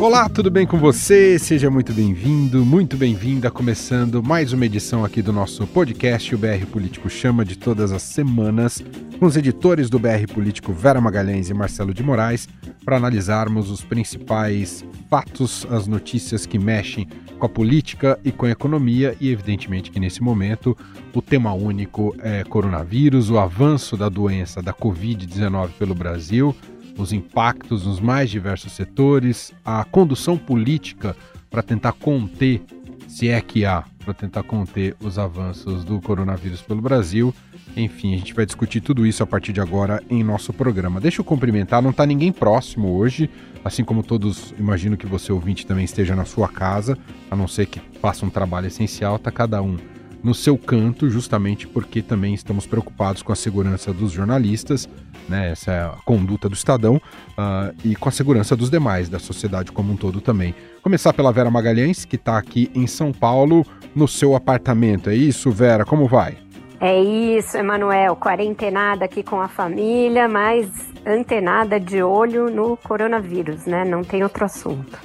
Olá, tudo bem com você? Seja muito bem-vindo, muito bem-vinda, começando mais uma edição aqui do nosso podcast, o BR Político Chama, de todas as semanas, com os editores do BR Político Vera Magalhães e Marcelo de Moraes, para analisarmos os principais fatos, as notícias que mexem com a política e com a economia, e evidentemente que nesse momento o tema único é coronavírus, o avanço da doença da Covid-19 pelo Brasil os impactos nos mais diversos setores, a condução política para tentar conter, se é que há, para tentar conter os avanços do coronavírus pelo Brasil. Enfim, a gente vai discutir tudo isso a partir de agora em nosso programa. Deixa eu cumprimentar, não está ninguém próximo hoje, assim como todos, imagino que você ouvinte também esteja na sua casa, a não ser que faça um trabalho essencial, está cada um no seu canto, justamente porque também estamos preocupados com a segurança dos jornalistas, né, essa é a conduta do Estadão, uh, e com a segurança dos demais, da sociedade como um todo também. Começar pela Vera Magalhães, que está aqui em São Paulo, no seu apartamento. É isso, Vera? Como vai? É isso, Emanuel. Quarentenada aqui com a família, mas antenada de olho no coronavírus, né? Não tem outro assunto.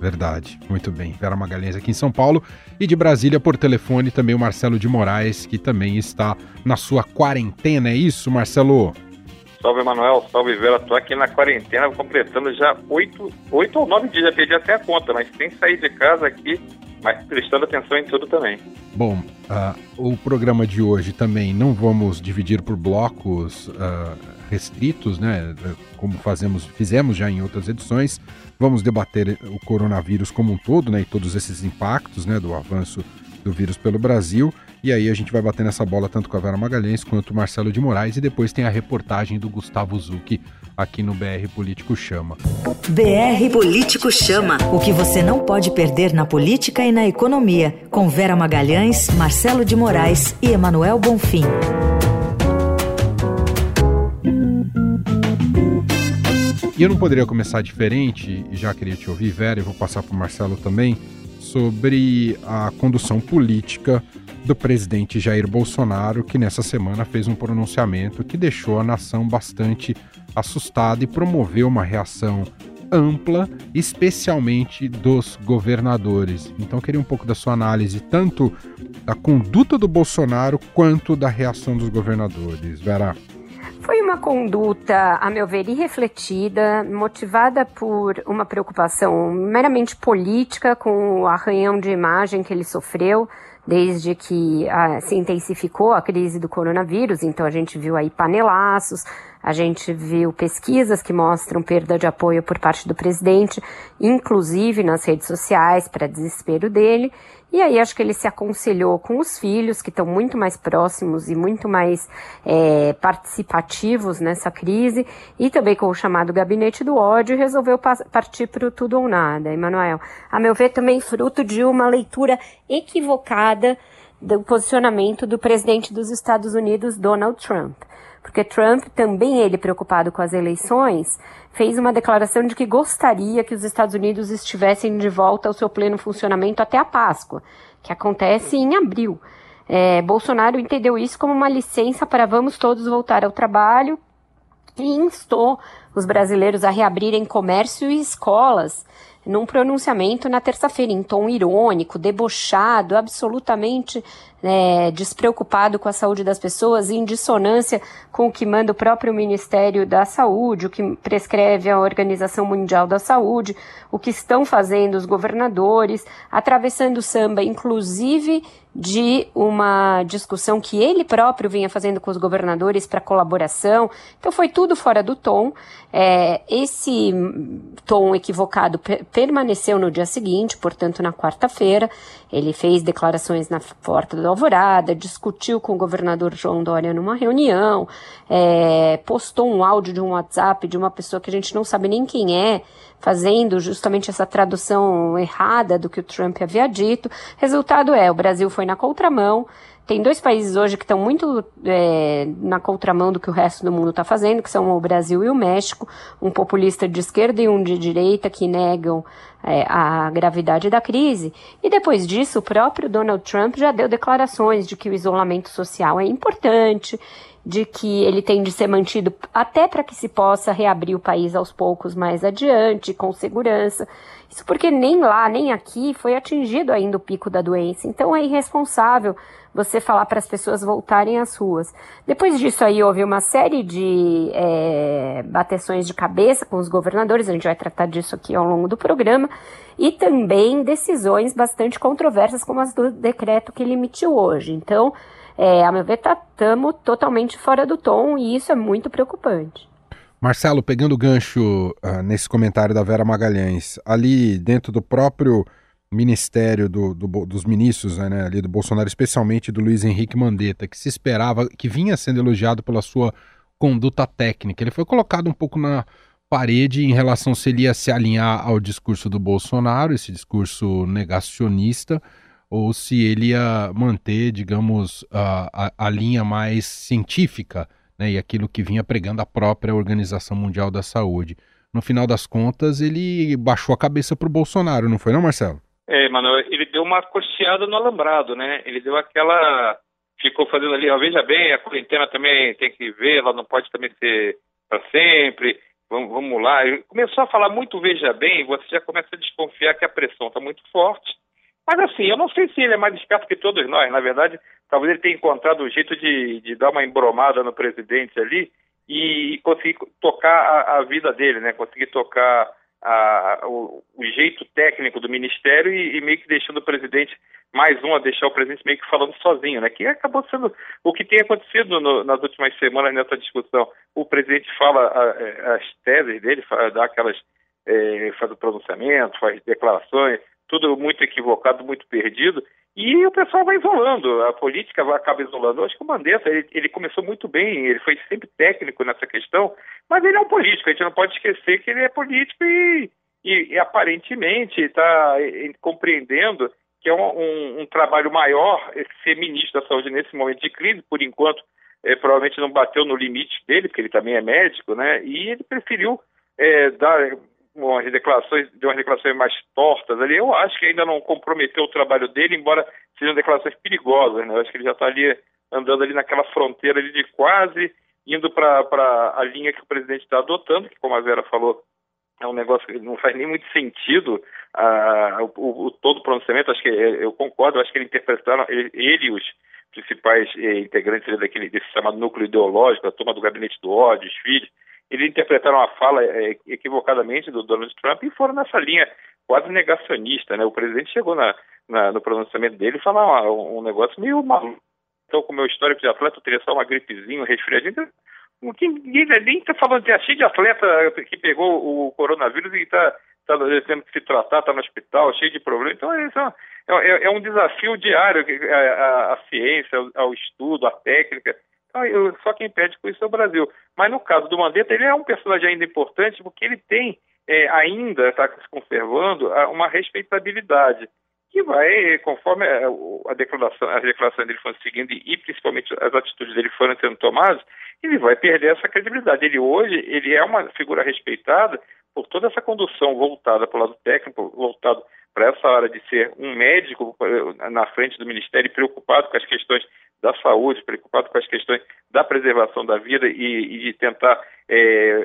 Verdade, muito bem. Vera Magalhães aqui em São Paulo e de Brasília por telefone também o Marcelo de Moraes, que também está na sua quarentena. É isso, Marcelo? Salve, Emanuel. Salve, Vera. Estou aqui na quarentena, completando já oito, oito ou nove dias. Já perdi até a conta, mas sem sair de casa aqui, mas prestando atenção em tudo também. Bom, uh, o programa de hoje também não vamos dividir por blocos uh, restritos, né? Como fazemos, fizemos já em outras edições. Vamos debater o coronavírus como um todo, né? E todos esses impactos, né? Do avanço do vírus pelo Brasil. E aí a gente vai bater nessa bola tanto com a Vera Magalhães quanto o Marcelo de Moraes. E depois tem a reportagem do Gustavo Zucchi aqui no BR Político Chama. BR Político Chama. O que você não pode perder na política e na economia. Com Vera Magalhães, Marcelo de Moraes e Emanuel Bonfim. E eu não poderia começar diferente, e já queria te ouvir, Vera, e vou passar para o Marcelo também, sobre a condução política do presidente Jair Bolsonaro, que nessa semana fez um pronunciamento que deixou a nação bastante assustada e promoveu uma reação ampla, especialmente dos governadores. Então, queria um pouco da sua análise, tanto da conduta do Bolsonaro quanto da reação dos governadores. Vera. Foi uma conduta, a meu ver, irrefletida, motivada por uma preocupação meramente política com o arranhão de imagem que ele sofreu desde que ah, se intensificou a crise do coronavírus. Então a gente viu aí panelaços, a gente viu pesquisas que mostram perda de apoio por parte do presidente, inclusive nas redes sociais, para desespero dele. E aí acho que ele se aconselhou com os filhos, que estão muito mais próximos e muito mais é, participativos nessa crise, e também com o chamado gabinete do ódio, e resolveu partir para o tudo ou nada. Emanuel, a meu ver, também fruto de uma leitura equivocada do posicionamento do presidente dos Estados Unidos, Donald Trump. Porque Trump, também ele preocupado com as eleições, fez uma declaração de que gostaria que os Estados Unidos estivessem de volta ao seu pleno funcionamento até a Páscoa, que acontece em abril. É, Bolsonaro entendeu isso como uma licença para vamos todos voltar ao trabalho e instou os brasileiros a reabrirem comércio e escolas num pronunciamento na terça-feira, em tom irônico, debochado, absolutamente é, despreocupado com a saúde das pessoas, em dissonância com o que manda o próprio Ministério da Saúde, o que prescreve a Organização Mundial da Saúde, o que estão fazendo os governadores, atravessando o samba, inclusive de uma discussão que ele próprio vinha fazendo com os governadores para colaboração. Então foi tudo fora do tom. É, esse tom equivocado permaneceu no dia seguinte, portanto na quarta-feira. Ele fez declarações na porta do Alvorada, discutiu com o governador João Dória numa reunião, é, postou um áudio de um WhatsApp de uma pessoa que a gente não sabe nem quem é, fazendo justamente essa tradução errada do que o Trump havia dito. Resultado é, o Brasil foi na contramão, tem dois países hoje que estão muito é, na contramão do que o resto do mundo está fazendo, que são o Brasil e o México, um populista de esquerda e um de direita que negam é, a gravidade da crise. E depois disso, o próprio Donald Trump já deu declarações de que o isolamento social é importante, de que ele tem de ser mantido até para que se possa reabrir o país aos poucos mais adiante, com segurança. Isso porque nem lá, nem aqui foi atingido ainda o pico da doença. Então é irresponsável você falar para as pessoas voltarem às ruas. Depois disso aí houve uma série de é, bateções de cabeça com os governadores, a gente vai tratar disso aqui ao longo do programa, e também decisões bastante controversas, como as do decreto que ele emitiu hoje. Então, é, a meu ver, estamos tá, totalmente fora do tom e isso é muito preocupante. Marcelo, pegando o gancho uh, nesse comentário da Vera Magalhães, ali dentro do próprio ministério do, do, dos ministros né, ali do Bolsonaro, especialmente do Luiz Henrique Mandetta, que se esperava, que vinha sendo elogiado pela sua conduta técnica, ele foi colocado um pouco na parede em relação se ele ia se alinhar ao discurso do Bolsonaro, esse discurso negacionista, ou se ele ia manter, digamos, a, a, a linha mais científica né, e aquilo que vinha pregando a própria Organização Mundial da Saúde. No final das contas, ele baixou a cabeça para o Bolsonaro, não foi não, Marcelo? É, mano, ele deu uma costeada no alambrado, né? Ele deu aquela... Ficou fazendo ali, ó, veja bem, a quarentena também tem que ver, ela não pode também ser para sempre, vamos, vamos lá. Ele começou a falar muito veja bem, você já começa a desconfiar que a pressão está muito forte, mas assim, eu não sei se ele é mais esperto que todos nós. Na verdade, talvez ele tenha encontrado um jeito de, de dar uma embromada no presidente ali e conseguir tocar a, a vida dele, né? Conseguir tocar a, o, o, jeito técnico do ministério e, e, meio que deixando o presidente mais um a deixar o presidente meio que falando sozinho, né? Que acabou sendo o que tem acontecido no, nas últimas semanas nessa discussão. O presidente fala a, as teses dele, fala, dá aquelas é, faz o pronunciamento, faz declarações, tudo muito equivocado, muito perdido, e o pessoal vai isolando, a política acaba isolando. Eu acho que o Mandetta, ele, ele, começou muito bem, ele foi sempre técnico nessa questão, mas ele é um político, a gente não pode esquecer que ele é político e, e, e aparentemente está compreendendo que é um, um, um, trabalho maior ser ministro da saúde nesse momento de crise, por enquanto, é, provavelmente não bateu no limite dele, porque ele também é médico, né? E ele preferiu é, dar umas declarações, de umas declarações mais tortas ali, eu acho que ainda não comprometeu o trabalho dele, embora sejam declarações perigosas, né? Eu acho que ele já está ali andando ali naquela fronteira ali de quase indo para a linha que o presidente está adotando, que como a Vera falou, é um negócio que não faz nem muito sentido o, o, todo o pronunciamento, acho que eu concordo, acho que ele interpretaram, ele, ele e os principais eh, integrantes daquele, desse chamado núcleo ideológico, a turma do gabinete do ódio, os filhos, eles interpretaram a fala é, equivocadamente do Donald Trump e foram nessa linha quase negacionista, né? O presidente chegou na, na no pronunciamento dele e falou um, um, negócio meio maluco. Então, com o meu histórico de atleta, eu teria só uma gripezinha, um resfriadinho. Ninguém nem está falando de cheio de atleta que pegou o coronavírus e está tá tendo que se tratar, está no hospital, cheio de problemas. Então, é, é, é um desafio diário a, ciência, ao, ao estudo, a técnica. Então, só quem perde com isso é o Brasil. Mas no caso do Mandetta, ele é um personagem ainda importante porque ele tem é, ainda, está se conservando, uma respeitabilidade que vai, conforme é, a declaração, as declarações dele foram seguindo e principalmente as atitudes dele foram sendo tomadas, ele vai perder essa credibilidade. Ele hoje, ele é uma figura respeitada por toda essa condução voltada para o lado técnico, voltado para essa área de ser um médico eh, na frente do Ministério, preocupado com as questões da saúde, preocupado com as questões da preservação da vida e, e de tentar é,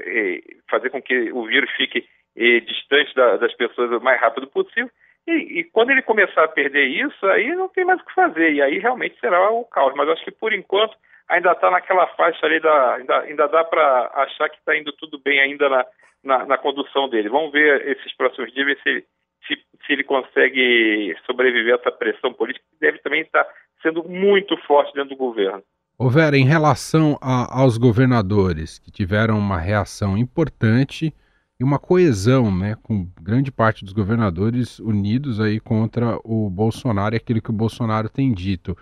é, fazer com que o vírus fique é, distante da, das pessoas o mais rápido possível. E, e, quando ele começar a perder isso, aí não tem mais o que fazer, e aí realmente será o caos. Mas acho que por enquanto ainda está naquela faixa ali, da, ainda, ainda dá para achar que está indo tudo bem ainda na, na, na, condução dele. Vamos ver esses próximos dias, ver se, se, se ele consegue sobreviver a essa pressão política, que deve também estar sendo muito forte dentro do governo. Ô Vera, em relação a, aos governadores que tiveram uma reação importante e uma coesão, né, com grande parte dos governadores unidos aí contra o Bolsonaro e aquilo que o Bolsonaro tem dito.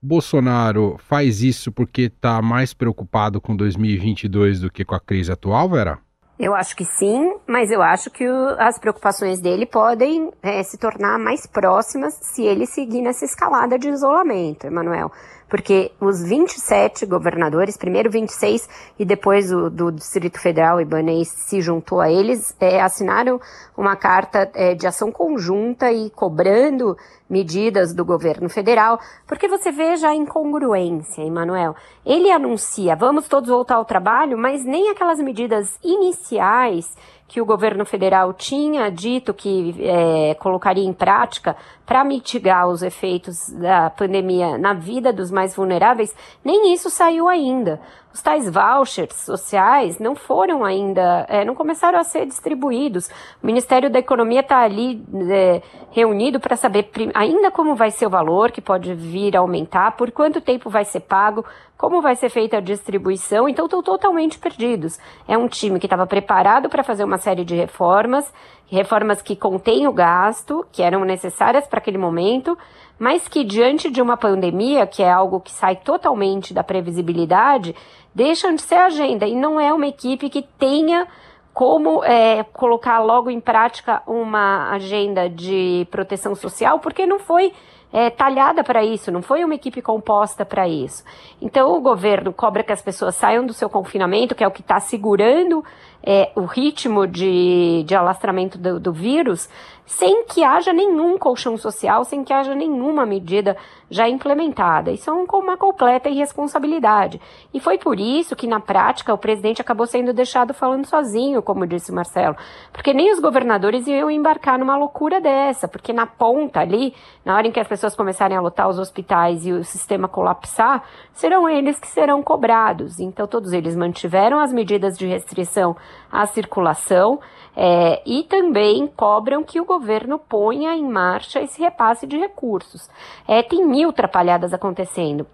O Bolsonaro faz isso porque está mais preocupado com 2022 do que com a crise atual, Vera? Eu acho que sim, mas eu acho que o, as preocupações dele podem é, se tornar mais próximas se ele seguir nessa escalada de isolamento, Emanuel. Porque os 27 governadores, primeiro 26 e depois o do Distrito Federal, Ibanez, se juntou a eles, é, assinaram uma carta é, de ação conjunta e cobrando medidas do governo federal, porque você veja a incongruência, Emanuel. Ele anuncia, vamos todos voltar ao trabalho, mas nem aquelas medidas iniciais que o governo federal tinha dito que é, colocaria em prática para mitigar os efeitos da pandemia na vida dos mais vulneráveis, nem isso saiu ainda. Os tais vouchers sociais não foram ainda, é, não começaram a ser distribuídos. O Ministério da Economia está ali é, reunido para saber ainda como vai ser o valor, que pode vir a aumentar, por quanto tempo vai ser pago, como vai ser feita a distribuição. Então, estão totalmente perdidos. É um time que estava preparado para fazer uma série de reformas, reformas que contêm o gasto, que eram necessárias para aquele momento, mas que diante de uma pandemia, que é algo que sai totalmente da previsibilidade, deixam de ser agenda. E não é uma equipe que tenha como é, colocar logo em prática uma agenda de proteção social, porque não foi é, talhada para isso, não foi uma equipe composta para isso. Então o governo cobra que as pessoas saiam do seu confinamento, que é o que está segurando é, o ritmo de, de alastramento do, do vírus, sem que haja nenhum colchão social, sem que haja nenhuma medida já implementada. Isso é uma completa irresponsabilidade. E foi por isso que, na prática, o presidente acabou sendo deixado falando sozinho, como disse Marcelo. Porque nem os governadores iam embarcar numa loucura dessa, porque na ponta ali, na hora em que as pessoas começarem a lotar os hospitais e o sistema colapsar, serão eles que serão cobrados. Então, todos eles mantiveram as medidas de restrição à circulação é, e também cobram que o governo ponha em marcha esse repasse de recursos. É, tem mil atrapalhadas acontecendo.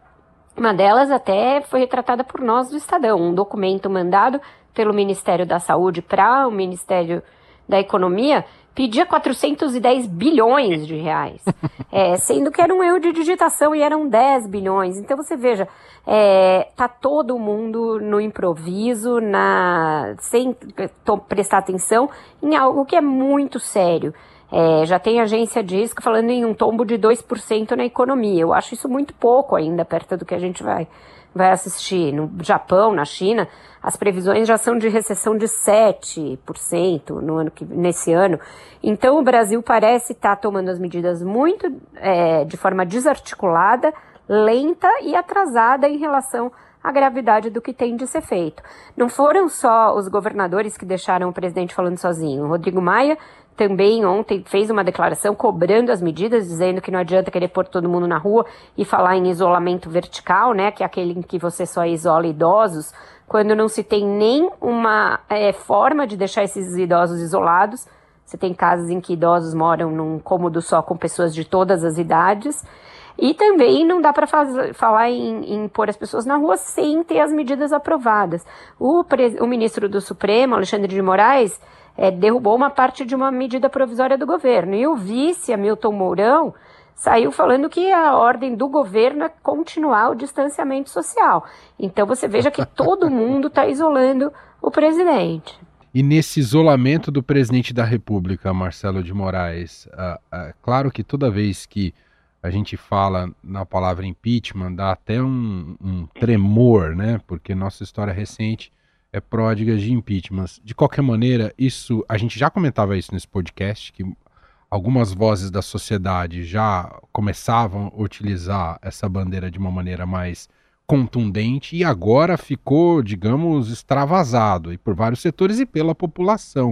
Uma delas até foi retratada por nós do Estadão, um documento mandado pelo Ministério da Saúde para o Ministério da Economia pedia 410 bilhões de reais, é, sendo que era um erro de digitação e eram 10 bilhões. Então você veja, é, tá todo mundo no improviso, na sem prestar atenção em algo que é muito sério. É, já tem agência de risco falando em um tombo de 2% na economia. Eu acho isso muito pouco ainda, perto do que a gente vai, vai assistir. No Japão, na China, as previsões já são de recessão de 7% no ano que, nesse ano. Então, o Brasil parece estar tá tomando as medidas muito é, de forma desarticulada, lenta e atrasada em relação à gravidade do que tem de ser feito. Não foram só os governadores que deixaram o presidente falando sozinho. O Rodrigo Maia também ontem fez uma declaração cobrando as medidas, dizendo que não adianta querer pôr todo mundo na rua e falar em isolamento vertical, né, que é aquele em que você só isola idosos, quando não se tem nem uma é, forma de deixar esses idosos isolados. Você tem casas em que idosos moram num cômodo só com pessoas de todas as idades. E também não dá para falar em, em, pôr as pessoas na rua sem ter as medidas aprovadas. O, o ministro do Supremo, Alexandre de Moraes, é, derrubou uma parte de uma medida provisória do governo. E o vice, Hamilton Mourão, saiu falando que a ordem do governo é continuar o distanciamento social. Então você veja que todo mundo está isolando o presidente. E nesse isolamento do presidente da República, Marcelo de Moraes, ah, ah, claro que toda vez que a gente fala na palavra impeachment, dá até um, um tremor, né? Porque nossa história recente é pródiga de impeachments. De qualquer maneira, isso a gente já comentava isso nesse podcast que algumas vozes da sociedade já começavam a utilizar essa bandeira de uma maneira mais contundente e agora ficou, digamos, extravasado e por vários setores e pela população.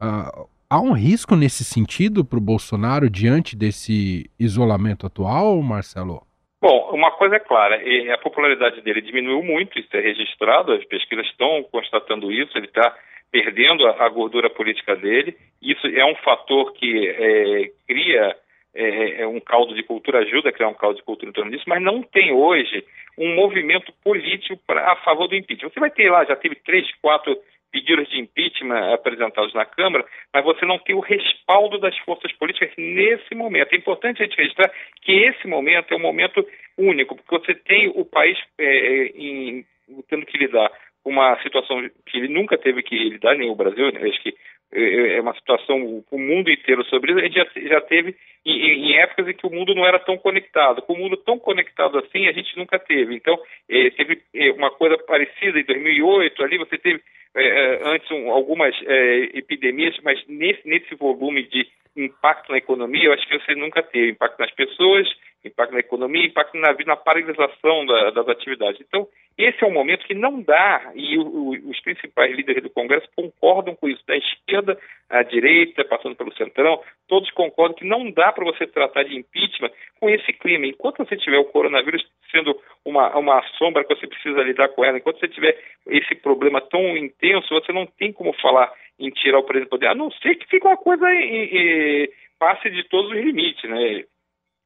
Uh, há um risco nesse sentido para o Bolsonaro diante desse isolamento atual, Marcelo? Bom, uma coisa é clara, a popularidade dele diminuiu muito, isso é registrado, as pesquisas estão constatando isso, ele está perdendo a, gordura política dele, isso é um fator que é, cria é, é, um caldo de cultura, ajuda a criar um caldo de cultura em torno disso, mas não tem hoje um movimento político pra, a favor do impeachment. Você vai ter lá, já teve três, quatro pedidos de impeachment apresentados na Câmara, mas você não tem o respaldo das forças políticas nesse momento. É importante a gente registrar que esse momento é um momento único, porque você tem o país é, em, tendo que lidar uma situação que ele nunca teve que lidar, nem o Brasil, né? acho que é, é uma situação, o mundo inteiro sobre isso, a gente já, já teve em, em, épocas em que o mundo não era tão conectado. Com o mundo tão conectado assim, a gente nunca teve. Então, é, teve é, uma coisa parecida em 2008, ali você teve é, é, antes um, algumas é, epidemias, mas nesse, nesse volume de impacto na economia, eu acho que você nunca teve impacto nas pessoas, impacto na economia, impacto na, na paralisação da, das atividades. Então, esse é um momento que não dá, e o, o, os principais líderes do Congresso concordam com isso, da esquerda à direita, passando pelo centrão, todos concordam que não dá para você tratar de impeachment com esse clima. Enquanto você tiver o coronavírus sendo uma, uma sombra que você precisa lidar com ela, enquanto você tiver esse problema tão intenso, você não tem como falar em tirar o presidente do poder, a não ser que fique uma coisa em, em, passe de todos os limites, né?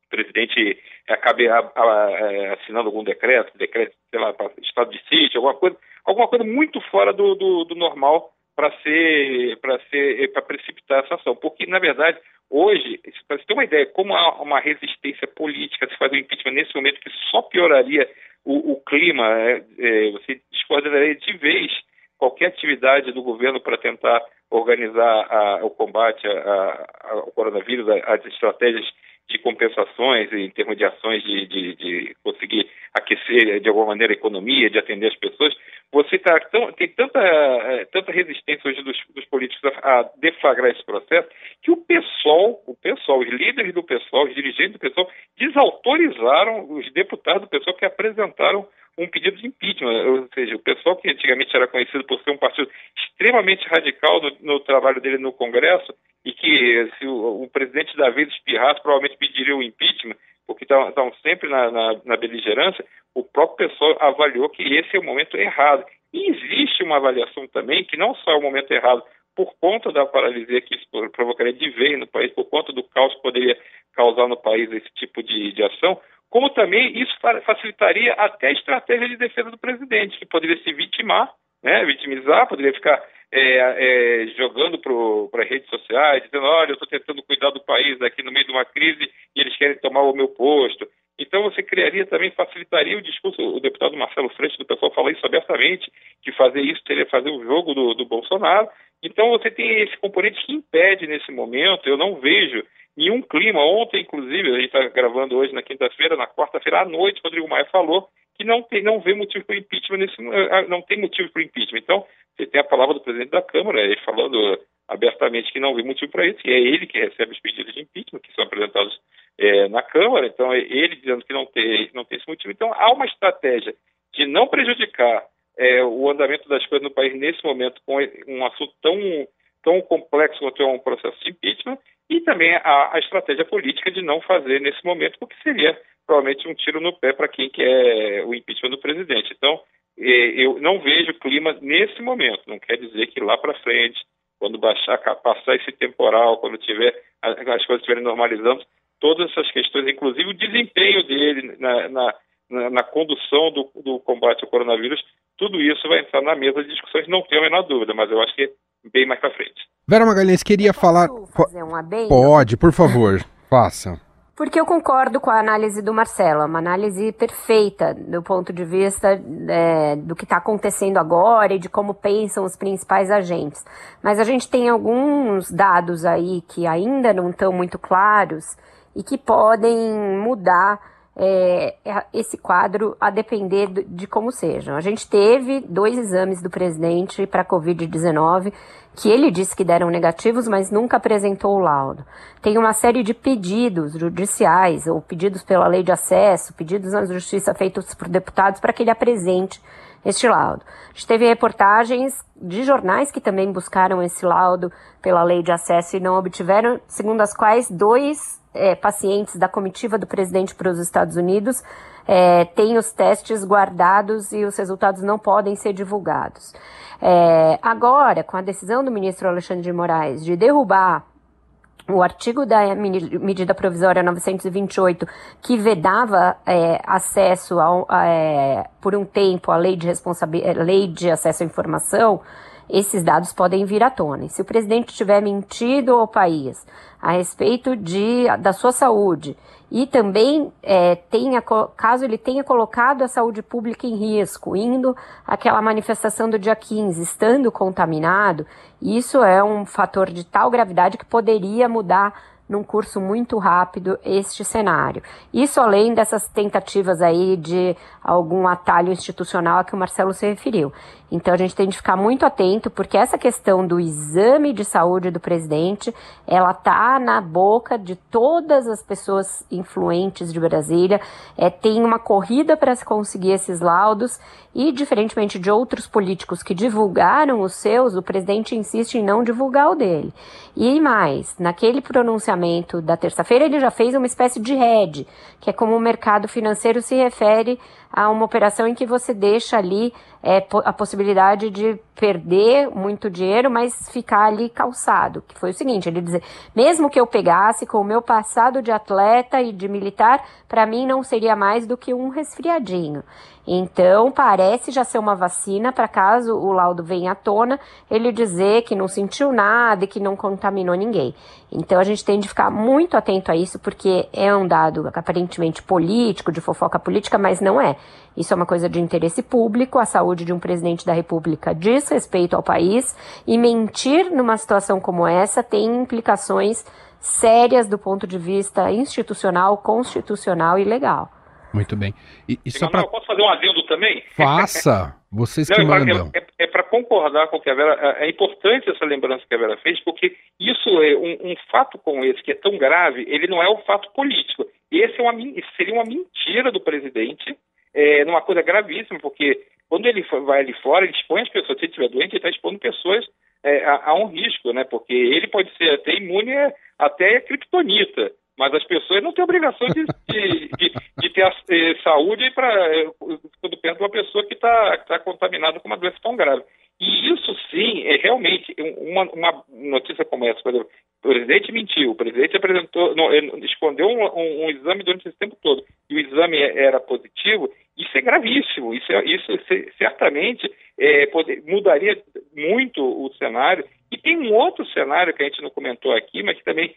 O presidente acabe a, a, é, assinando algum decreto, decreto, sei lá, estado de sítio, alguma coisa, alguma coisa muito fora do, do, do normal para ser para ser para precipitar essa ação, porque na verdade hoje, para você ter uma ideia, como há uma resistência política se fazer o impeachment nesse momento que só pioraria o, o clima, é, é, você descoordenaria de vez qualquer atividade do governo para tentar organizar a, o combate ao coronavírus, as estratégias de compensações em termos de ações de, de, de, conseguir aquecer de alguma maneira a economia, de atender as pessoas, você tá tão, tem tanta, é, tanta resistência hoje dos, dos políticos a, a, deflagrar esse processo que o PSOL, o PSOL, os líderes do PSOL, os dirigentes do PSOL, desautorizaram os deputados do PSOL que apresentaram um pedido de impeachment, ou seja, o pessoal que antigamente era conhecido por ser um partido extremamente radical no, no trabalho dele no Congresso e que se o, o, presidente da vez espirrasse, provavelmente pediria o impeachment, porque estavam sempre na, na, na beligerância, o próprio pessoal avaliou que esse é o momento errado. E existe uma avaliação também que não só é o momento errado por conta da paralisia que isso provocaria de vez no país, por conta do caos que poderia causar no país esse tipo de, de ação, como também isso facilitaria até a estratégia de defesa do presidente, que poderia se vitimar, né, vitimizar, poderia ficar é, é, jogando para redes sociais, dizendo, olha, eu estou tentando cuidar do país aqui no meio de uma crise e eles querem tomar o meu posto. Então você criaria também, facilitaria o discurso, o deputado Marcelo Freixo do pessoal fala isso abertamente, que fazer isso teria fazer o jogo do, do Bolsonaro. Então você tem esse componente que impede nesse momento, eu não vejo nenhum clima. Ontem, inclusive, a gente está gravando hoje na quinta-feira, na quarta-feira à noite, Rodrigo Maia falou que não tem, não vê motivo para impeachment nesse, eh, não tem motivo para impeachment. Então, você tem a palavra do presidente da Câmara, ele falando abertamente que não vê motivo para isso, e é ele que recebe os pedidos de impeachment que são apresentados é, na Câmara, então é ele dizendo que não tem, não tem esse motivo. Então, há uma estratégia de não prejudicar é, o andamento das coisas no país nesse momento com um assunto tão, tão complexo quanto é um processo de impeachment, e também a, a, estratégia política de não fazer nesse momento, porque seria provavelmente um tiro no pé para quem quer o impeachment do presidente. Então, eu não vejo clima nesse momento. Não quer dizer que lá para frente, quando baixar, passar esse temporal, quando tiver as coisas estiverem normalizando, todas essas questões, inclusive o desempenho dele na, na, na, na condução do, do, combate ao coronavírus, tudo isso vai entrar na mesa de discussões, não tenho a menor dúvida, mas eu acho que bem mais para frente. Vera Magalhães, queria falar. Fazer um adendo? Pode, por favor, faça. Porque eu concordo com a análise do Marcelo, é uma análise perfeita do ponto de vista é, do que está acontecendo agora e de como pensam os principais agentes. Mas a gente tem alguns dados aí que ainda não estão muito claros e que podem mudar é, esse quadro a depender de como sejam. A gente teve dois exames do presidente para Covid-19 que ele disse que deram negativos, mas nunca apresentou o laudo. Tem uma série de pedidos judiciais, ou pedidos pela lei de acesso, pedidos na justiça feitos por deputados para que ele apresente este laudo. A gente teve reportagens de jornais que também buscaram esse laudo pela lei de acesso e não obtiveram, segundo as quais dois é, pacientes da comitiva do presidente para os Estados Unidos é, têm os testes guardados e os resultados não podem ser divulgados. É, agora, com a decisão do ministro Alexandre de Moraes de derrubar o artigo da medida provisória 928, que vedava é, acesso ao, é, por um tempo à lei de, lei de acesso à informação, esses dados podem vir à tona. E se o presidente tiver mentido ao país a respeito de, da sua saúde e também é, tenha, caso ele tenha colocado a saúde pública em risco, indo àquela manifestação do dia 15, estando contaminado, isso é um fator de tal gravidade que poderia mudar num curso muito rápido este cenário. Isso além dessas tentativas aí de algum atalho institucional a que o Marcelo se referiu. Então a gente tem de ficar muito atento, porque essa questão do exame de saúde do presidente, ela tá na boca de todas as pessoas influentes de Brasília. É, tem uma corrida para se conseguir esses laudos e, diferentemente de outros políticos que divulgaram os seus, o presidente insiste em não divulgar o dele. E mais, naquele pronunciamento da terça-feira, ele já fez uma espécie de rede, que é como o mercado financeiro se refere a uma operação em que você deixa ali é, a possibilidade de perder muito dinheiro, mas ficar ali calçado. Que foi o seguinte, ele dizer, mesmo que eu pegasse com o meu passado de atleta e de militar, para mim não seria mais do que um resfriadinho. Então, parece já ser uma vacina para caso o laudo venha à tona, ele dizer que não sentiu nada e que não contaminou ninguém. Então, a gente tem de ficar muito atento a isso, porque é um dado aparentemente político, de fofoca política, mas não é. Isso é uma coisa de interesse público, a saúde de um presidente da República diz respeito ao país, e mentir numa situação como essa tem implicações sérias do ponto de vista institucional, constitucional e legal. Muito bem. E, e só pra... Posso fazer um adendo também? Faça! Vocês que Não, é mandam. É, é, é para concordar com o que a Vera. É, é importante essa lembrança que a Vera fez, porque isso é um, um, fato como esse, que é tão grave, ele não é um fato político. Esse é uma, seria uma mentira do presidente, é, numa coisa gravíssima, porque quando ele vai ali fora, ele expõe as pessoas. Se ele estiver doente, ele está expondo pessoas é, a, a, um risco, né? Porque ele pode ser até imune até a criptonita mas as pessoas não têm obrigação de, de, de, de ter a, eh, saúde para eh, quando perto de uma pessoa que está tá contaminada com uma doença tão grave. E isso sim é realmente uma, uma notícia como essa. Por exemplo, o presidente mentiu, o presidente apresentou, não, escondeu um, um, um, exame durante esse tempo todo e o exame era positivo. Isso é gravíssimo. Isso, é, isso certamente é, poder, mudaria muito o cenário. E tem um outro cenário que a gente não comentou aqui, mas que também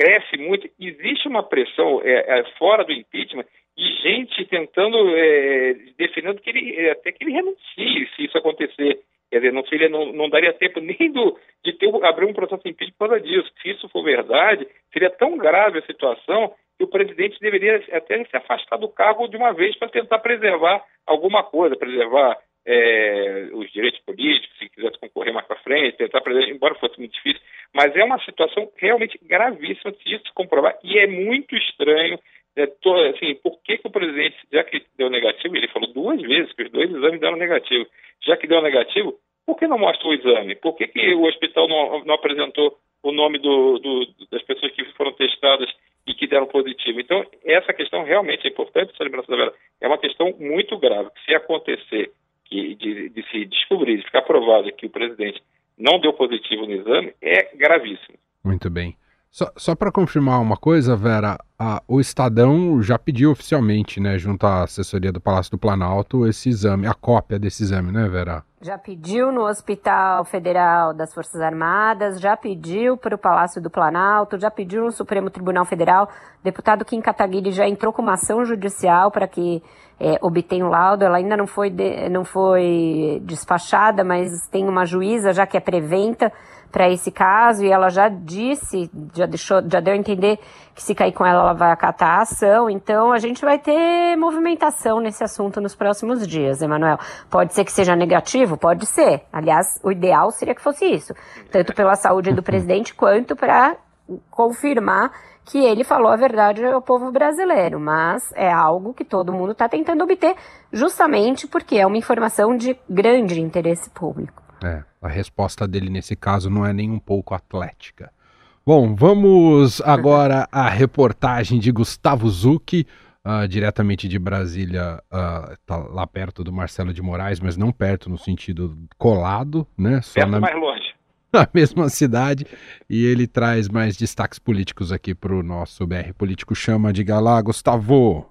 cresce muito. Existe uma pressão é, é, fora do impeachment de gente tentando, é, definindo que ele, é, até que ele renuncie se isso acontecer. Quer dizer, não, seria, não, não daria tempo nem do, de ter, abrir um processo de impeachment por causa disso. Se isso for verdade, seria tão grave a situação que o presidente deveria até se afastar do cargo de uma vez para tentar preservar alguma coisa, preservar é, os direitos políticos, se quisesse concorrer mais para frente, tentar preservar, embora fosse muito difícil, mas é uma situação realmente gravíssima se isso se comprovar e é muito estranho. É, assim, por que, que o presidente, já que deu negativo, ele falou duas vezes que os dois exames deram negativo, já que deu negativo, por que não mostra o exame? Por que, que o hospital não, não apresentou o nome do, do, das pessoas que foram testadas e que deram positivo? Então, essa questão realmente é importante, essa lembrança da Vera, é uma questão muito grave. Se acontecer que, de, de se descobrir, de ficar provado que o presidente não deu positivo no exame, é gravíssimo. Muito bem. Só, só para confirmar uma coisa, Vera, a, o Estadão já pediu oficialmente, né, junto à assessoria do Palácio do Planalto, esse exame, a cópia desse exame, né, Vera? Já pediu no Hospital Federal das Forças Armadas, já pediu para o Palácio do Planalto, já pediu no Supremo Tribunal Federal. O deputado Kim Kataguiri já entrou com uma ação judicial para que é, obtenha o laudo. Ela ainda não foi, de, não foi despachada, mas tem uma juíza já que é preventa para esse caso e ela já disse, já deixou, já deu a entender que se cair com ela, ela vai acatar a ação. Então a gente vai ter movimentação nesse assunto nos próximos dias, Emanuel. Pode ser que seja negativo? Pode ser. Aliás, o ideal seria que fosse isso. Tanto pela saúde do presidente quanto para confirmar que ele falou a verdade ao povo brasileiro, mas é algo que todo mundo está tentando obter, justamente porque é uma informação de grande interesse público. É, a resposta dele nesse caso não é nem um pouco atlética. Bom, vamos agora à reportagem de Gustavo Zucchi, uh, diretamente de Brasília, uh, tá lá perto do Marcelo de Moraes, mas não perto no sentido colado, né? Só perto na, mais longe. Na mesma cidade. E ele traz mais destaques políticos aqui para o nosso BR Político Chama. Diga lá, Gustavo.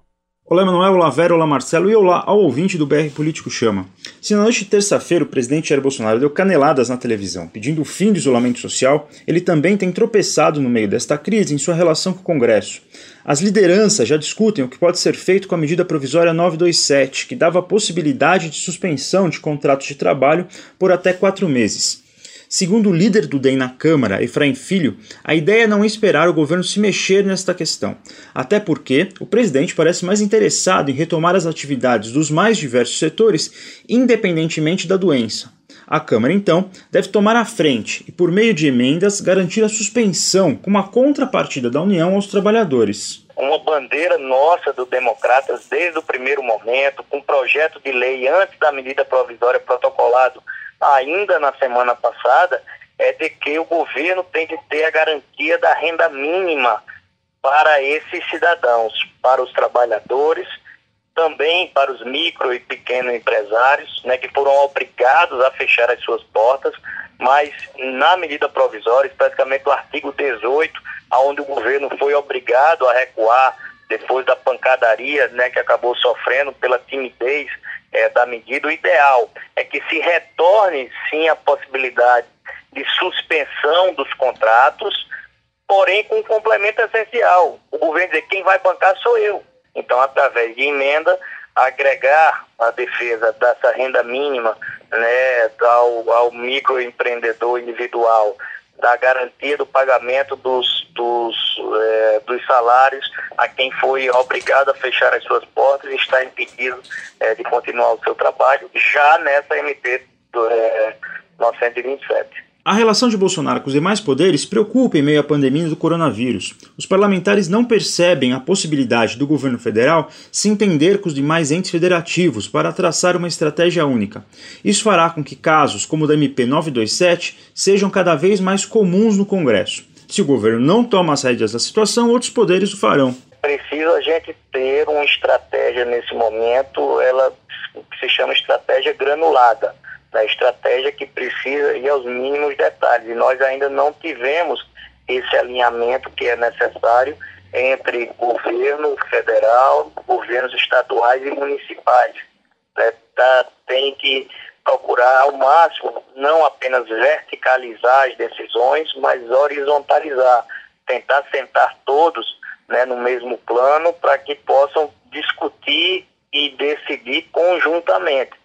Olá, Manuel, olá, Vera, olá, Marcelo e olá ao ouvinte do BR Político Chama. Se na noite de terça-feira o presidente Jair Bolsonaro deu caneladas na televisão pedindo o fim do isolamento social, ele também tem tropeçado no meio desta crise em sua relação com o Congresso. As lideranças já discutem o que pode ser feito com a medida provisória 927, que dava a possibilidade de suspensão de contratos de trabalho por até quatro meses. Segundo o líder do DEM na Câmara, Efraim Filho, a ideia é não esperar o governo se mexer nesta questão, até porque o presidente parece mais interessado em retomar as atividades dos mais diversos setores, independentemente da doença. A Câmara, então, deve tomar a frente e, por meio de emendas, garantir a suspensão como uma contrapartida da União aos trabalhadores uma bandeira nossa do Democratas desde o primeiro momento, com projeto de lei antes da medida provisória protocolado ainda na semana passada, é de que o governo tem que ter a garantia da renda mínima para esses cidadãos, para os trabalhadores, também para os micro e pequenos empresários, né, que foram obrigados a fechar as suas portas, mas na medida provisória, especificamente o artigo 18, onde o governo foi obrigado a recuar depois da pancadaria né, que acabou sofrendo pela timidez é, da medida, o ideal é que se retorne sim a possibilidade de suspensão dos contratos, porém com um complemento essencial. O governo dizer quem vai bancar sou eu. Então, através de emenda, agregar a defesa dessa renda mínima né, ao, ao microempreendedor individual da garantia do pagamento dos, dos, é, dos salários a quem foi obrigado a fechar as suas portas e está impedido é, de continuar o seu trabalho, já nessa MP do, é, 927. A relação de Bolsonaro com os demais poderes preocupa em meio à pandemia do coronavírus. Os parlamentares não percebem a possibilidade do governo federal se entender com os demais entes federativos para traçar uma estratégia única. Isso fará com que casos como o da MP 927 sejam cada vez mais comuns no Congresso. Se o governo não toma as rédeas da situação, outros poderes o farão. Precisa a gente ter uma estratégia nesse momento, ela se chama estratégia granulada da estratégia que precisa ir aos mínimos detalhes. E nós ainda não tivemos esse alinhamento que é necessário entre governo federal, governos estaduais e municipais. É, tá, tem que procurar ao máximo não apenas verticalizar as decisões, mas horizontalizar, tentar sentar todos né, no mesmo plano para que possam discutir e decidir conjuntamente.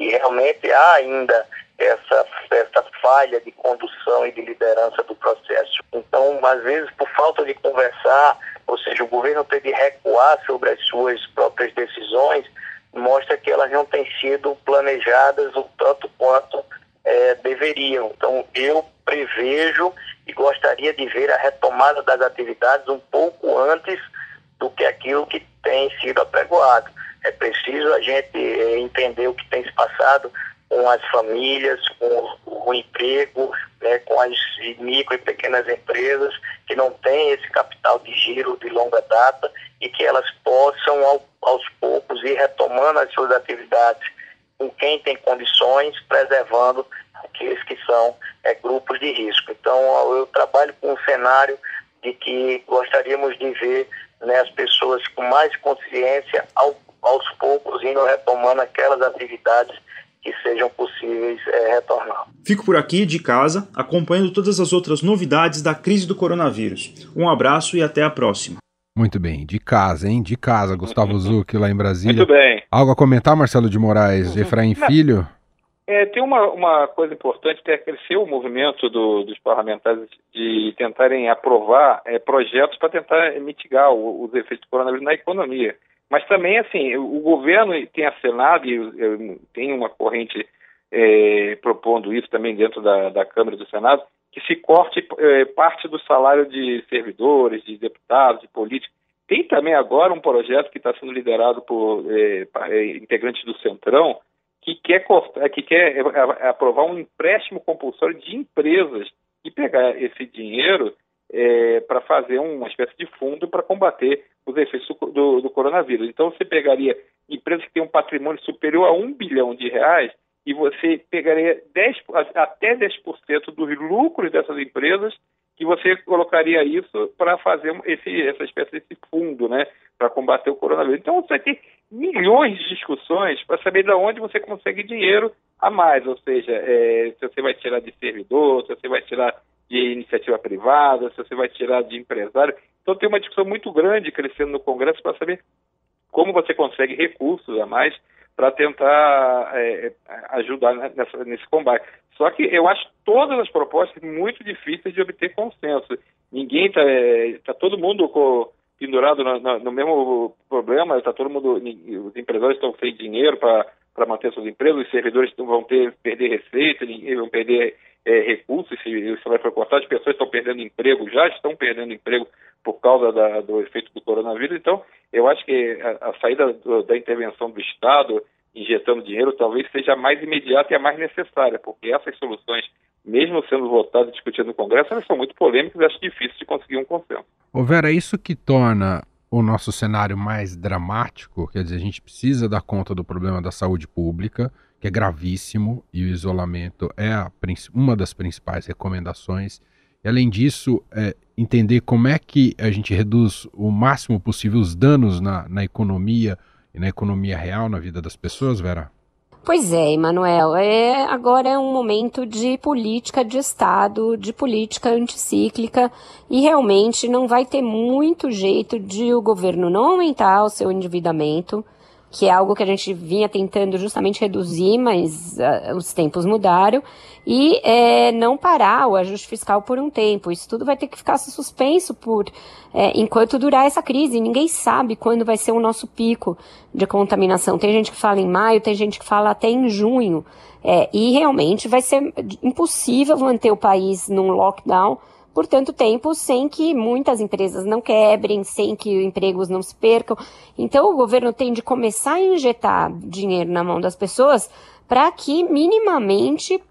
E realmente há ainda essa, essa falha de condução e de liderança do processo. Então, às vezes, por falta de conversar, ou seja, o governo ter de recuar sobre as suas próprias decisões, mostra que elas não têm sido planejadas o tanto quanto é, deveriam. Então, eu prevejo e gostaria de ver a retomada das atividades um pouco antes do que aquilo que tem sido apregoado. É preciso a gente eh, entender o que tem se passado com as famílias, com o emprego, né, com as micro e pequenas empresas que não têm esse capital de giro de longa data e que elas possam, ao, aos poucos, ir retomando as suas atividades com quem tem condições, preservando aqueles que são é, grupos de risco. Então, eu trabalho com um cenário de que gostaríamos de ver né, as pessoas com mais consciência ao aos poucos indo retomando aquelas atividades que sejam possíveis é, retornar. Fico por aqui de casa, acompanhando todas as outras novidades da crise do coronavírus. Um abraço e até a próxima. Muito bem, de casa, hein? De casa, Gustavo Zucchi lá em Brasília. Muito bem. Algo a comentar, Marcelo de Moraes, Efraim Filho? É, tem uma, uma coisa importante que é crescer o movimento do, dos parlamentares de tentarem aprovar é, projetos para tentar mitigar o, os efeitos do coronavírus na economia. Mas também, assim, o governo tem acenado, e tem uma corrente é, propondo isso também dentro da, da Câmara do Senado, que se corte é, parte do salário de servidores, de deputados, de políticos. Tem também agora um projeto que está sendo liderado por é, é, integrantes do Centrão, que quer, cortar, que quer é, aprovar um empréstimo compulsório de empresas e pegar esse dinheiro é, para fazer uma espécie de fundo para combater os efeitos do, do, do, coronavírus. Então, você pegaria empresas que têm um patrimônio superior a um bilhão de reais e você pegaria 10, até 10% dos lucros dessas empresas e você colocaria isso para fazer esse, essa espécie desse fundo, né? para combater o coronavírus. Então você vai ter milhões de discussões para saber de onde você consegue dinheiro a mais, ou seja, é, se você vai tirar de servidor, se você vai tirar de iniciativa privada, se você vai tirar de empresário. Então tem uma discussão muito grande crescendo no Congresso para saber como você consegue recursos a mais para tentar é, ajudar nessa, nesse combate. Só que eu acho todas as propostas muito difíceis de obter consenso. Ninguém está, é, tá todo mundo pendurado no, no, no, mesmo problema, está todo mundo, os empresários estão sem dinheiro para manter suas empresas, os servidores vão ter perder receita, vão perder é, recursos, se isso vai para cortar, as pessoas estão perdendo emprego, já estão perdendo emprego por causa da, do efeito do coronavírus. Então, eu acho que a, a saída do, da intervenção do Estado, injetando dinheiro, talvez seja a mais imediata e a mais necessária, porque essas soluções, mesmo sendo votadas e discutidas no Congresso, elas são muito polêmicas e acho difícil de conseguir um consenso. Ô Vera, é isso que torna o nosso cenário mais dramático, quer dizer, a gente precisa dar conta do problema da saúde pública, que é gravíssimo, e o isolamento é a, uma das principais recomendações. E além disso, é, entender como é que a gente reduz o máximo possível os danos na, na economia e na economia real, na vida das pessoas, Vera? Pois é, Emanuel. É, agora é um momento de política de Estado, de política anticíclica, e realmente não vai ter muito jeito de o governo não aumentar o seu endividamento que é algo que a gente vinha tentando justamente reduzir, mas uh, os tempos mudaram, e é, não parar o ajuste fiscal por um tempo. Isso tudo vai ter que ficar suspenso por é, enquanto durar essa crise. Ninguém sabe quando vai ser o nosso pico de contaminação. Tem gente que fala em maio, tem gente que fala até em junho. É, e realmente vai ser impossível manter o país num lockdown por tanto tempo sem que muitas empresas não quebrem, sem que empregos não se percam. Então o governo tem de começar a injetar dinheiro na mão das pessoas para que minimamente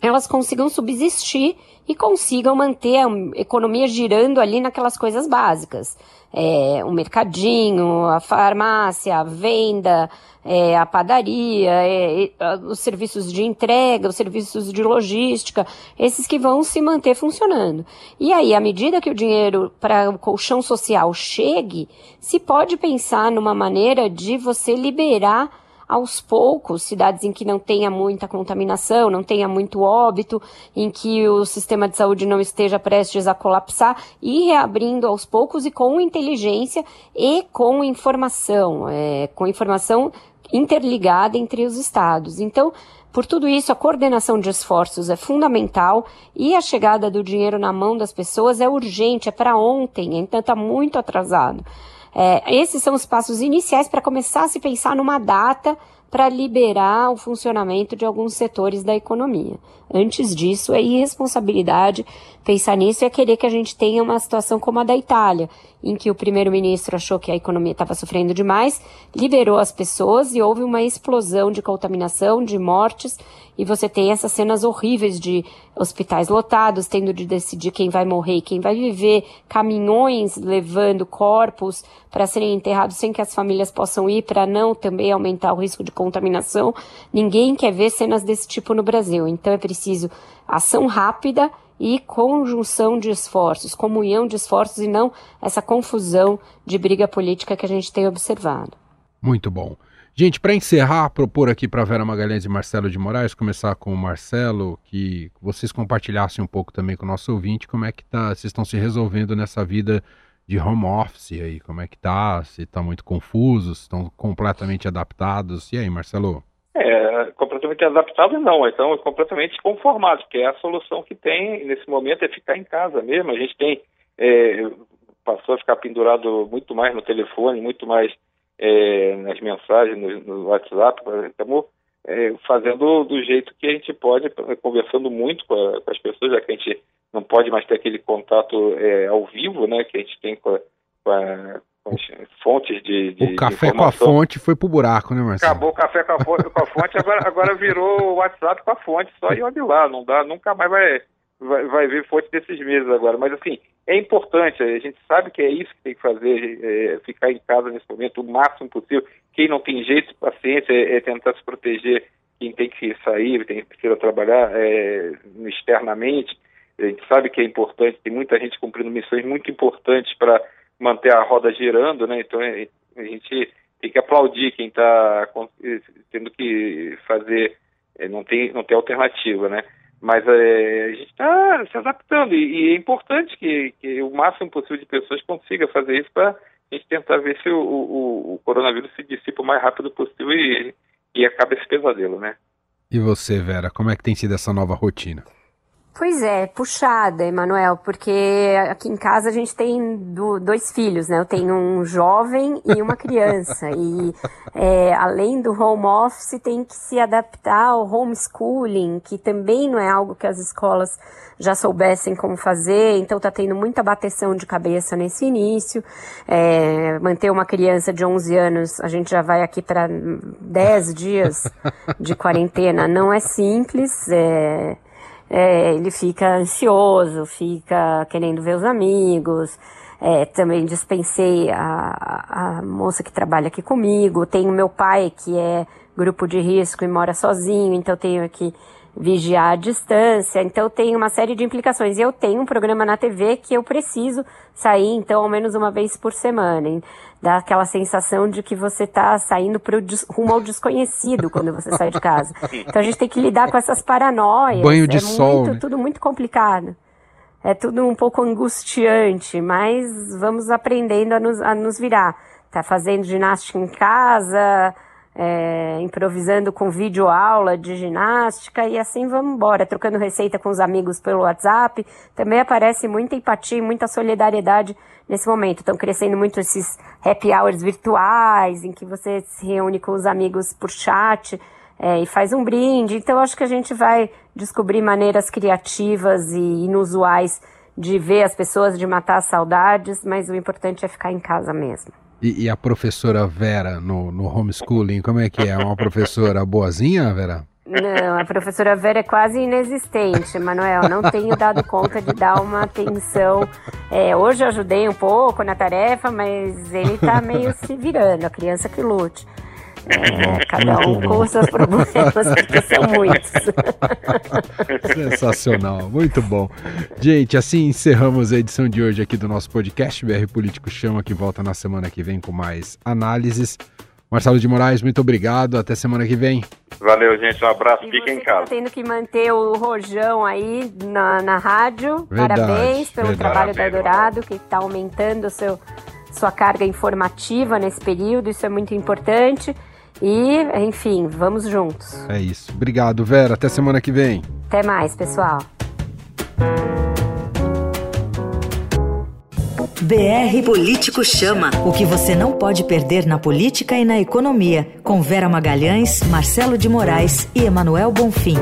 elas consigam subsistir e consigam manter a economia girando ali naquelas coisas básicas. É, o mercadinho, a farmácia, a venda, é, a padaria, é, os serviços de entrega, os serviços de logística, esses que vão se manter funcionando. E aí, à medida que o dinheiro para o colchão social chegue, se pode pensar numa maneira de você liberar aos poucos, cidades em que não tenha muita contaminação, não tenha muito óbito, em que o sistema de saúde não esteja prestes a colapsar, e reabrindo aos poucos e com inteligência e com informação, é, com informação interligada entre os estados. Então, por tudo isso, a coordenação de esforços é fundamental e a chegada do dinheiro na mão das pessoas é urgente, é para ontem, então está muito atrasado. É, esses são os passos iniciais para começar a se pensar numa data para liberar o funcionamento de alguns setores da economia. Antes disso, é irresponsabilidade pensar nisso é querer que a gente tenha uma situação como a da Itália, em que o primeiro-ministro achou que a economia estava sofrendo demais, liberou as pessoas e houve uma explosão de contaminação, de mortes, e você tem essas cenas horríveis de hospitais lotados, tendo de decidir quem vai morrer e quem vai viver, caminhões levando corpos para serem enterrados sem que as famílias possam ir, para não também aumentar o risco de contaminação. Ninguém quer ver cenas desse tipo no Brasil. Então é preciso ação rápida e conjunção de esforços, comunhão de esforços e não essa confusão de briga política que a gente tem observado. Muito bom. Gente, para encerrar, propor aqui para Vera Magalhães e Marcelo de Moraes, começar com o Marcelo, que vocês compartilhassem um pouco também com o nosso ouvinte como é que tá, vocês estão se resolvendo nessa vida de home office aí, como é que tá, se está muito confusos, estão completamente adaptados. E aí, Marcelo? É, completamente adaptados não, então completamente conformados, porque é a solução que tem nesse momento é ficar em casa mesmo. A gente tem é, passou a ficar pendurado muito mais no telefone, muito mais é, nas mensagens, no, no WhatsApp, estamos é, fazendo do jeito que a gente pode, conversando muito com, a, com, as pessoas, já que a gente não pode mais ter aquele contato é, ao vivo, né, que a gente tem com, a, com, a, fontes de, de O café de com a fonte foi pro buraco, né, Marcelo? Acabou o café com a fonte, com a fonte agora, agora virou o WhatsApp com a fonte, só e olha lá, não dá, nunca mais vai, vai, vai ver fonte desses meses agora, mas assim, é importante, a gente sabe que é isso que tem que fazer, é, ficar em casa nesse momento o máximo possível. Quem não tem jeito, paciência, é, é tentar se proteger. Quem tem que sair, tem que precisa trabalhar é, externamente. A gente sabe que é importante, tem muita gente cumprindo missões muito importantes para manter a roda girando, né? Então a gente tem que aplaudir quem está tendo que fazer, é, não tem, não tem alternativa, né? Mas é, a gente está se adaptando e, e, é importante que, que o máximo possível de pessoas consiga fazer isso para a gente tentar ver se o, o, o, coronavírus se dissipa o mais rápido possível e, e acaba esse pesadelo, né? E você, Vera, como é que tem sido essa nova rotina? Pois é, puxada, Emanuel, porque aqui em casa a gente tem do, dois filhos, né? Eu tenho um jovem e uma criança. e é, além do home office, tem que se adaptar ao homeschooling, que também não é algo que as escolas já soubessem como fazer. Então tá tendo muita bateção de cabeça nesse início. É, manter uma criança de 11 anos, a gente já vai aqui para 10 dias de quarentena, não é simples. É, é, ele fica ansioso, fica querendo ver os amigos. É, também dispensei a, a moça que trabalha aqui comigo. Tenho meu pai, que é grupo de risco e mora sozinho, então tenho que vigiar a distância. Então tem uma série de implicações. E eu tenho um programa na TV que eu preciso sair, então, ao menos uma vez por semana. Dá aquela sensação de que você está saindo pro, rumo ao desconhecido quando você sai de casa. Então a gente tem que lidar com essas paranoias. Banho de é sol. Muito, né? Tudo muito complicado. É tudo um pouco angustiante, mas vamos aprendendo a nos, a nos virar. Tá fazendo ginástica em casa, é, improvisando com vídeo aula de ginástica e assim vamos embora, trocando receita com os amigos pelo WhatsApp. Também aparece muita empatia e muita solidariedade nesse momento. Estão crescendo muito esses happy hours virtuais, em que você se reúne com os amigos por chat é, e faz um brinde. Então acho que a gente vai descobrir maneiras criativas e inusuais de ver as pessoas, de matar as saudades, mas o importante é ficar em casa mesmo. E, e, a professora Vera no, no homeschooling, como é que é? Uma professora boazinha, Vera? Não, a professora Vera é quase inexistente, Manuel. Não tenho dado conta de dar uma atenção. É, hoje eu ajudei um pouco na tarefa, mas ele está meio se virando, a criança que lute. É, cada um com os seus problemas, porque são muitos. Sensacional, muito bom. Gente, assim encerramos a edição de hoje aqui do nosso podcast BR Político Chama, que volta na semana que vem com mais análises. Marcelo de Moraes, muito obrigado. Até semana que vem. Valeu, gente. Um abraço. E Fiquem em casa. Tá tendo que manter o rojão aí na, na rádio. Verdade, Parabéns pelo verdade. trabalho Parabéns, da Dourado, que está aumentando seu, sua carga informativa nesse período. Isso é muito importante. E, enfim, vamos juntos. É isso. Obrigado, Vera. Até semana que vem. Até mais, pessoal. BR Político Chama. O que você não pode perder na política e na economia. Com Vera Magalhães, Marcelo de Moraes e Emanuel Bonfim.